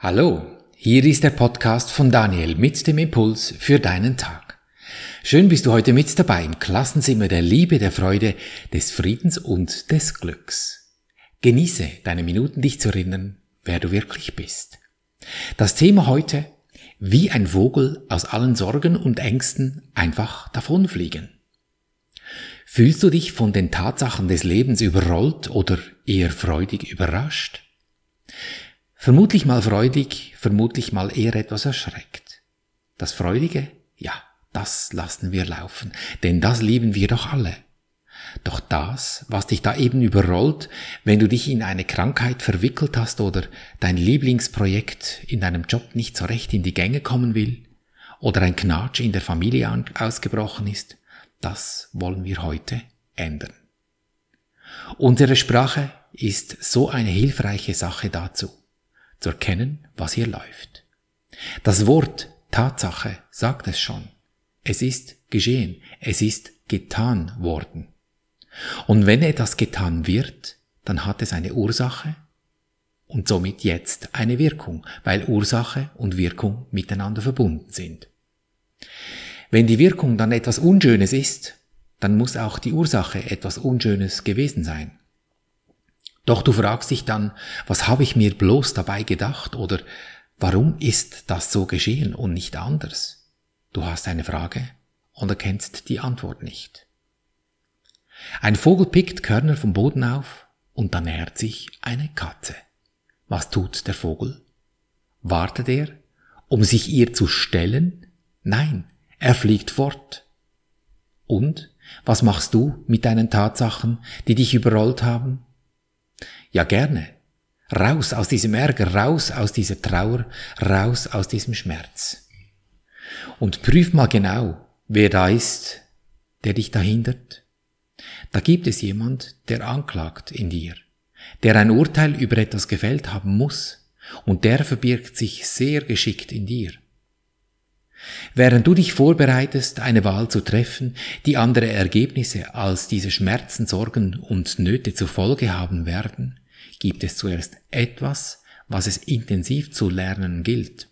Hallo, hier ist der Podcast von Daniel mit dem Impuls für deinen Tag. Schön bist du heute mit dabei im Klassenzimmer der Liebe, der Freude, des Friedens und des Glücks. Genieße deine Minuten, dich zu erinnern, wer du wirklich bist. Das Thema heute, wie ein Vogel aus allen Sorgen und Ängsten einfach davonfliegen. Fühlst du dich von den Tatsachen des Lebens überrollt oder eher freudig überrascht? Vermutlich mal freudig, vermutlich mal eher etwas erschreckt. Das Freudige? Ja, das lassen wir laufen, denn das lieben wir doch alle. Doch das, was dich da eben überrollt, wenn du dich in eine Krankheit verwickelt hast oder dein Lieblingsprojekt in deinem Job nicht so recht in die Gänge kommen will, oder ein Knatsch in der Familie ausgebrochen ist, das wollen wir heute ändern. Unsere Sprache ist so eine hilfreiche Sache dazu zu erkennen, was hier läuft. Das Wort Tatsache sagt es schon. Es ist geschehen, es ist getan worden. Und wenn etwas getan wird, dann hat es eine Ursache und somit jetzt eine Wirkung, weil Ursache und Wirkung miteinander verbunden sind. Wenn die Wirkung dann etwas Unschönes ist, dann muss auch die Ursache etwas Unschönes gewesen sein. Doch du fragst dich dann, was habe ich mir bloß dabei gedacht oder warum ist das so geschehen und nicht anders? Du hast eine Frage und erkennst die Antwort nicht. Ein Vogel pickt Körner vom Boden auf und dann nähert sich eine Katze. Was tut der Vogel? Wartet er, um sich ihr zu stellen? Nein, er fliegt fort. Und was machst du mit deinen Tatsachen, die dich überrollt haben? Ja, gerne. Raus aus diesem Ärger, raus aus dieser Trauer, raus aus diesem Schmerz. Und prüf mal genau, wer da ist, der dich da hindert. Da gibt es jemand, der anklagt in dir, der ein Urteil über etwas gefällt haben muss, und der verbirgt sich sehr geschickt in dir. Während du dich vorbereitest, eine Wahl zu treffen, die andere Ergebnisse als diese Schmerzen, Sorgen und Nöte zur Folge haben werden, gibt es zuerst etwas, was es intensiv zu lernen gilt.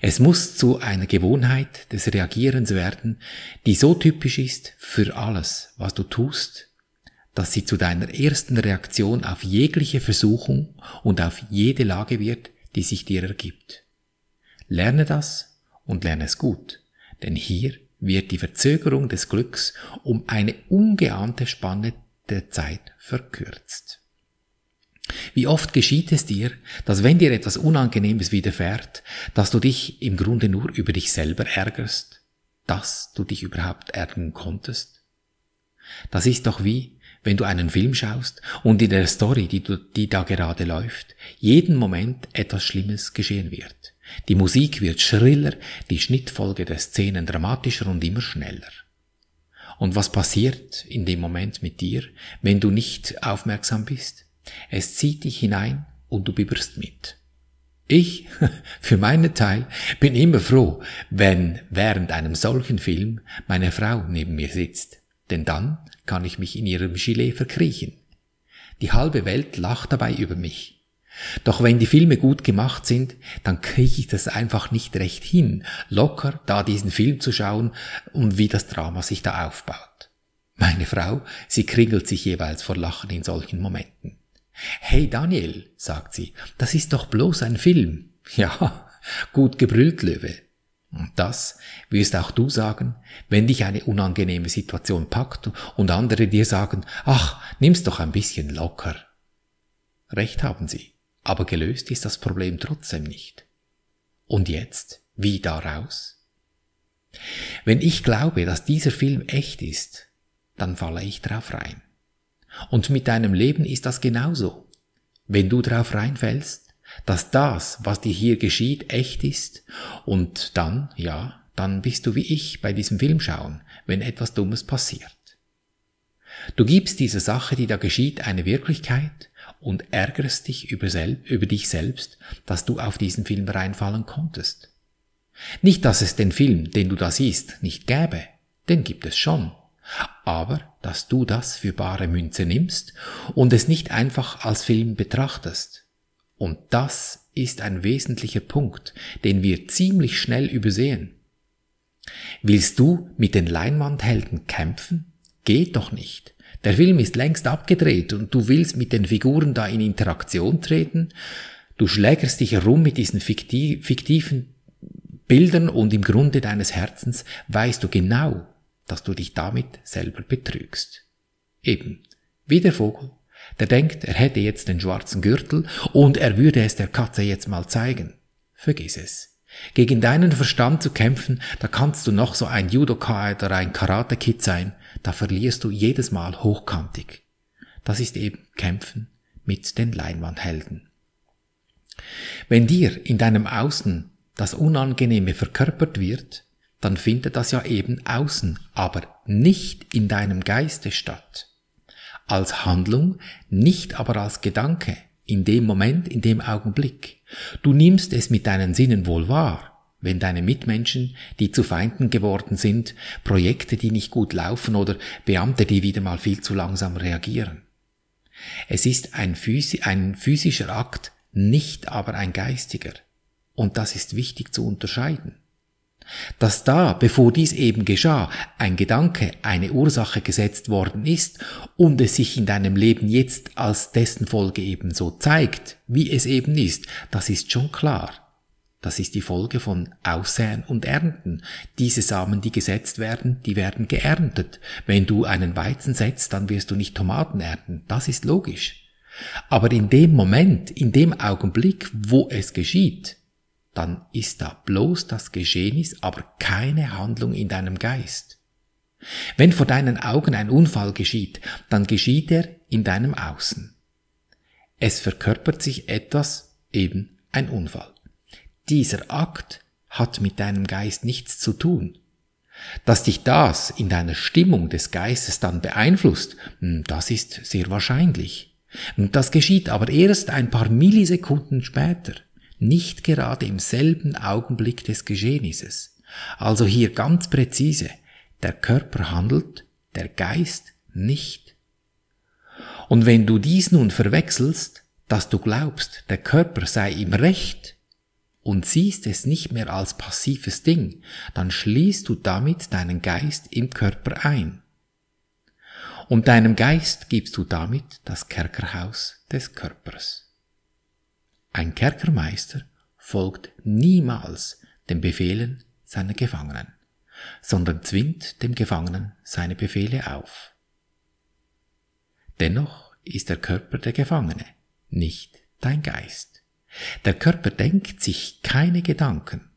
Es muss zu einer Gewohnheit des Reagierens werden, die so typisch ist für alles, was du tust, dass sie zu deiner ersten Reaktion auf jegliche Versuchung und auf jede Lage wird, die sich dir ergibt. Lerne das und lerne es gut, denn hier wird die Verzögerung des Glücks um eine ungeahnte Spanne der Zeit verkürzt. Wie oft geschieht es dir, dass wenn dir etwas Unangenehmes widerfährt, dass du dich im Grunde nur über dich selber ärgerst, dass du dich überhaupt ärgern konntest? Das ist doch wie, wenn du einen Film schaust und in der Story, die, du, die da gerade läuft, jeden Moment etwas Schlimmes geschehen wird. Die Musik wird schriller, die Schnittfolge der Szenen dramatischer und immer schneller. Und was passiert in dem Moment mit dir, wenn du nicht aufmerksam bist? Es zieht dich hinein und du bibberst mit. Ich, für meinen Teil, bin immer froh, wenn während einem solchen Film meine Frau neben mir sitzt, denn dann kann ich mich in ihrem Gilet verkriechen. Die halbe Welt lacht dabei über mich. Doch wenn die Filme gut gemacht sind, dann kriege ich das einfach nicht recht hin, locker da diesen Film zu schauen und wie das Drama sich da aufbaut. Meine Frau, sie kringelt sich jeweils vor Lachen in solchen Momenten. Hey Daniel, sagt sie, das ist doch bloß ein Film. Ja, gut gebrüllt, Löwe. Und das wirst auch du sagen, wenn dich eine unangenehme Situation packt und andere dir sagen, ach, nimm's doch ein bisschen locker. Recht haben sie. Aber gelöst ist das Problem trotzdem nicht. Und jetzt, wie daraus? Wenn ich glaube, dass dieser Film echt ist, dann falle ich drauf rein. Und mit deinem Leben ist das genauso. Wenn du drauf reinfällst, dass das, was dir hier geschieht, echt ist, und dann, ja, dann bist du wie ich bei diesem Film schauen, wenn etwas Dummes passiert. Du gibst dieser Sache, die da geschieht, eine Wirklichkeit und ärgerst dich über, über, dich selbst, dass du auf diesen Film reinfallen konntest. Nicht, dass es den Film, den du da siehst, nicht gäbe, den gibt es schon, aber dass du das für bare Münze nimmst und es nicht einfach als Film betrachtest. Und das ist ein wesentlicher Punkt, den wir ziemlich schnell übersehen. Willst du mit den Leinwandhelden kämpfen? Geht doch nicht. Der Film ist längst abgedreht und du willst mit den Figuren da in Interaktion treten. Du schlägerst dich herum mit diesen fiktiven Bildern und im Grunde deines Herzens weißt du genau, dass du dich damit selber betrügst. Eben, wie der Vogel, der denkt, er hätte jetzt den schwarzen Gürtel und er würde es der Katze jetzt mal zeigen. Vergiss es. Gegen deinen Verstand zu kämpfen, da kannst du noch so ein Judoka oder ein Karate-Kid sein, da verlierst du jedes Mal hochkantig. Das ist eben Kämpfen mit den Leinwandhelden. Wenn dir in deinem Außen das Unangenehme verkörpert wird, dann findet das ja eben außen, aber nicht in deinem Geiste statt. Als Handlung, nicht aber als Gedanke, in dem Moment, in dem Augenblick. Du nimmst es mit deinen Sinnen wohl wahr, wenn deine Mitmenschen, die zu Feinden geworden sind, Projekte, die nicht gut laufen oder Beamte, die wieder mal viel zu langsam reagieren. Es ist ein, Physi ein physischer Akt, nicht aber ein geistiger. Und das ist wichtig zu unterscheiden. Dass da, bevor dies eben geschah, ein Gedanke, eine Ursache gesetzt worden ist und es sich in deinem Leben jetzt als dessen Folge eben so zeigt, wie es eben ist, das ist schon klar. Das ist die Folge von Aussäen und Ernten. Diese Samen, die gesetzt werden, die werden geerntet. Wenn du einen Weizen setzt, dann wirst du nicht Tomaten ernten. Das ist logisch. Aber in dem Moment, in dem Augenblick, wo es geschieht, dann ist da bloß das Geschehnis, aber keine Handlung in deinem Geist. Wenn vor deinen Augen ein Unfall geschieht, dann geschieht er in deinem Außen. Es verkörpert sich etwas, eben ein Unfall. Dieser Akt hat mit deinem Geist nichts zu tun. Dass dich das in deiner Stimmung des Geistes dann beeinflusst, hm, das ist sehr wahrscheinlich. Das geschieht aber erst ein paar Millisekunden später nicht gerade im selben Augenblick des Geschehnisses. Also hier ganz präzise, der Körper handelt, der Geist nicht. Und wenn du dies nun verwechselst, dass du glaubst, der Körper sei im Recht und siehst es nicht mehr als passives Ding, dann schließt du damit deinen Geist im Körper ein. Und deinem Geist gibst du damit das Kerkerhaus des Körpers. Ein Kerkermeister folgt niemals den Befehlen seiner Gefangenen, sondern zwingt dem Gefangenen seine Befehle auf. Dennoch ist der Körper der Gefangene, nicht dein Geist. Der Körper denkt sich keine Gedanken.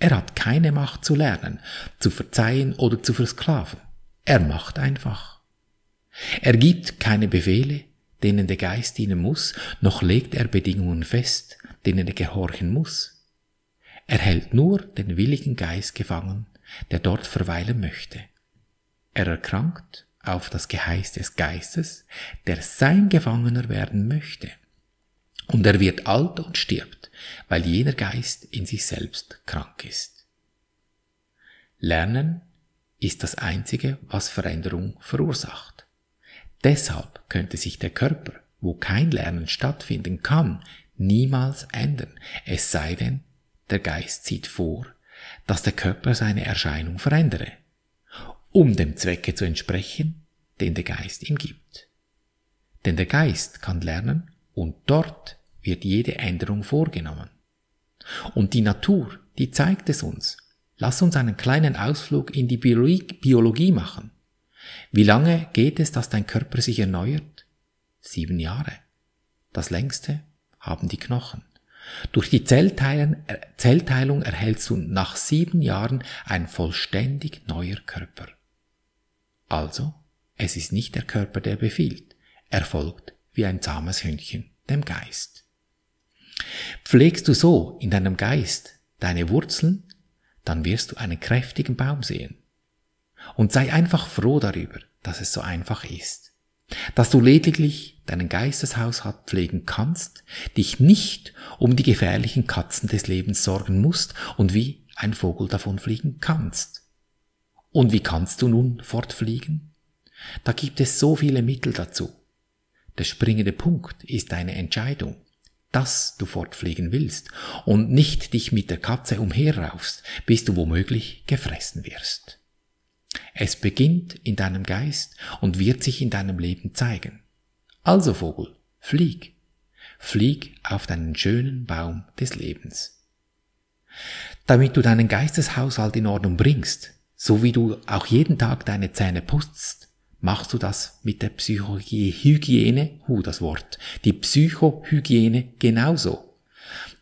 Er hat keine Macht zu lernen, zu verzeihen oder zu versklaven. Er macht einfach. Er gibt keine Befehle, denen der Geist dienen muss, noch legt er Bedingungen fest, denen er gehorchen muss. Er hält nur den willigen Geist gefangen, der dort verweilen möchte. Er erkrankt auf das Geheiß des Geistes, der sein Gefangener werden möchte. Und er wird alt und stirbt, weil jener Geist in sich selbst krank ist. Lernen ist das Einzige, was Veränderung verursacht. Deshalb könnte sich der Körper, wo kein Lernen stattfinden kann, niemals ändern, es sei denn, der Geist zieht vor, dass der Körper seine Erscheinung verändere, um dem Zwecke zu entsprechen, den der Geist ihm gibt. Denn der Geist kann lernen und dort wird jede Änderung vorgenommen. Und die Natur, die zeigt es uns. Lass uns einen kleinen Ausflug in die Biologie machen. Wie lange geht es, dass dein Körper sich erneuert? Sieben Jahre. Das längste haben die Knochen. Durch die Zellteilung, Zellteilung erhältst du nach sieben Jahren ein vollständig neuer Körper. Also, es ist nicht der Körper, der befiehlt, er folgt wie ein zahmes Hündchen dem Geist. Pflegst du so in deinem Geist deine Wurzeln, dann wirst du einen kräftigen Baum sehen. Und sei einfach froh darüber, dass es so einfach ist. Dass du lediglich deinen Geisteshaushalt pflegen kannst, dich nicht um die gefährlichen Katzen des Lebens sorgen musst und wie ein Vogel davon fliegen kannst. Und wie kannst du nun fortfliegen? Da gibt es so viele Mittel dazu. Der springende Punkt ist deine Entscheidung. dass du fortfliegen willst und nicht dich mit der Katze umherraufst, bis du womöglich gefressen wirst. Es beginnt in deinem Geist und wird sich in deinem Leben zeigen. Also Vogel, flieg. Flieg auf deinen schönen Baum des Lebens. Damit du deinen Geisteshaushalt in Ordnung bringst, so wie du auch jeden Tag deine Zähne putzt, machst du das mit der Psychohygiene, hu das Wort, die Psychohygiene genauso.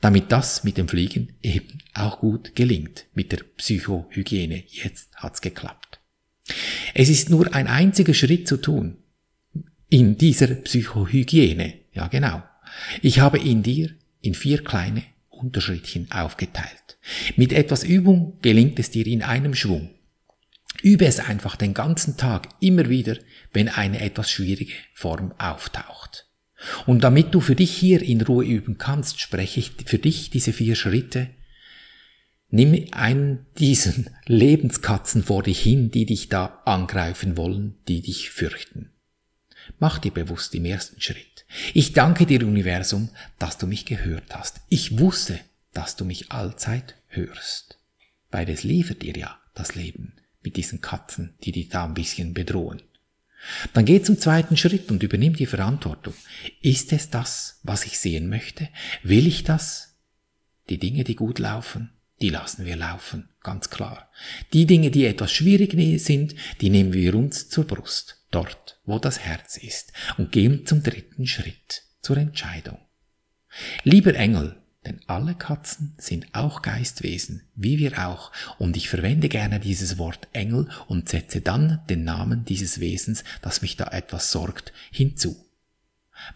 Damit das mit dem Fliegen eben auch gut gelingt, mit der Psychohygiene. Jetzt hat's geklappt. Es ist nur ein einziger Schritt zu tun. In dieser Psychohygiene. Ja, genau. Ich habe in dir in vier kleine Unterschrittchen aufgeteilt. Mit etwas Übung gelingt es dir in einem Schwung. Übe es einfach den ganzen Tag immer wieder, wenn eine etwas schwierige Form auftaucht. Und damit du für dich hier in Ruhe üben kannst, spreche ich für dich diese vier Schritte. Nimm einen diesen Lebenskatzen vor dich hin, die dich da angreifen wollen, die dich fürchten. Mach dir bewusst im ersten Schritt. Ich danke dir, Universum, dass du mich gehört hast. Ich wusste, dass du mich allzeit hörst. Weil es liefert dir ja das Leben mit diesen Katzen, die dich da ein bisschen bedrohen. Dann geh zum zweiten Schritt und übernimm die Verantwortung. Ist es das, was ich sehen möchte? Will ich das? Die Dinge, die gut laufen, die lassen wir laufen, ganz klar. Die Dinge, die etwas schwierig sind, die nehmen wir uns zur Brust, dort, wo das Herz ist, und gehen zum dritten Schritt, zur Entscheidung. Lieber Engel, denn alle Katzen sind auch Geistwesen, wie wir auch, und ich verwende gerne dieses Wort Engel und setze dann den Namen dieses Wesens, das mich da etwas sorgt, hinzu.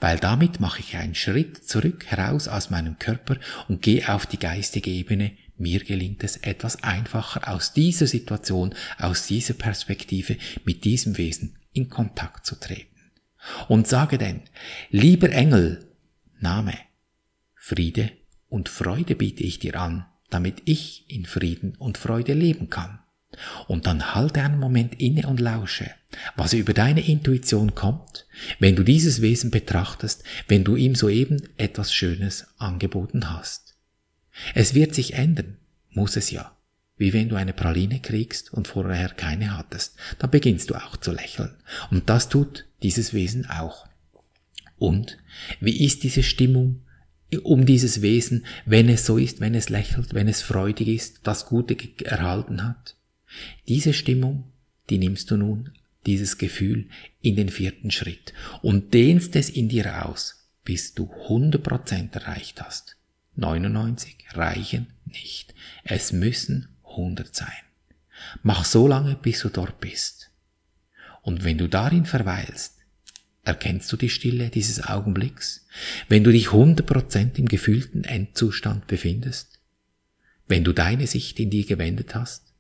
Weil damit mache ich einen Schritt zurück heraus aus meinem Körper und gehe auf die geistige Ebene. Mir gelingt es etwas einfacher aus dieser Situation, aus dieser Perspektive mit diesem Wesen in Kontakt zu treten. Und sage denn, lieber Engel, Name, Friede und Freude biete ich dir an, damit ich in Frieden und Freude leben kann. Und dann halte einen Moment inne und lausche, was über deine Intuition kommt, wenn du dieses Wesen betrachtest, wenn du ihm soeben etwas Schönes angeboten hast. Es wird sich ändern, muss es ja. Wie wenn du eine Praline kriegst und vorher keine hattest, dann beginnst du auch zu lächeln. Und das tut dieses Wesen auch. Und wie ist diese Stimmung um dieses Wesen, wenn es so ist, wenn es lächelt, wenn es freudig ist, das Gute erhalten hat. Diese Stimmung, die nimmst du nun, dieses Gefühl, in den vierten Schritt und dehnst es in dir aus, bis du 100% erreicht hast. 99 reichen nicht. Es müssen 100 sein. Mach so lange, bis du dort bist. Und wenn du darin verweilst, Erkennst du die Stille dieses Augenblicks, wenn du dich 100% im gefühlten Endzustand befindest? Wenn du deine Sicht in dir gewendet hast?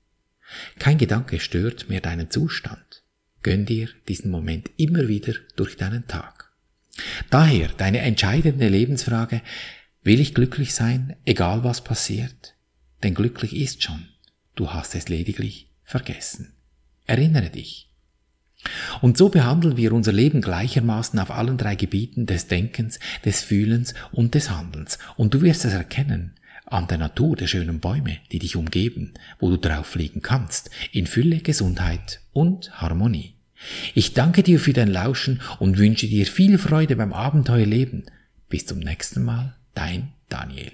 Kein Gedanke stört mehr deinen Zustand. Gönn dir diesen Moment immer wieder durch deinen Tag. Daher deine entscheidende Lebensfrage, will ich glücklich sein, egal was passiert? Denn glücklich ist schon, du hast es lediglich vergessen. Erinnere dich, und so behandeln wir unser Leben gleichermaßen auf allen drei Gebieten des Denkens, des Fühlens und des Handelns. Und du wirst es erkennen an der Natur der schönen Bäume, die dich umgeben, wo du drauf fliegen kannst, in Fülle, Gesundheit und Harmonie. Ich danke dir für dein Lauschen und wünsche dir viel Freude beim Abenteuerleben. Bis zum nächsten Mal, dein Daniel.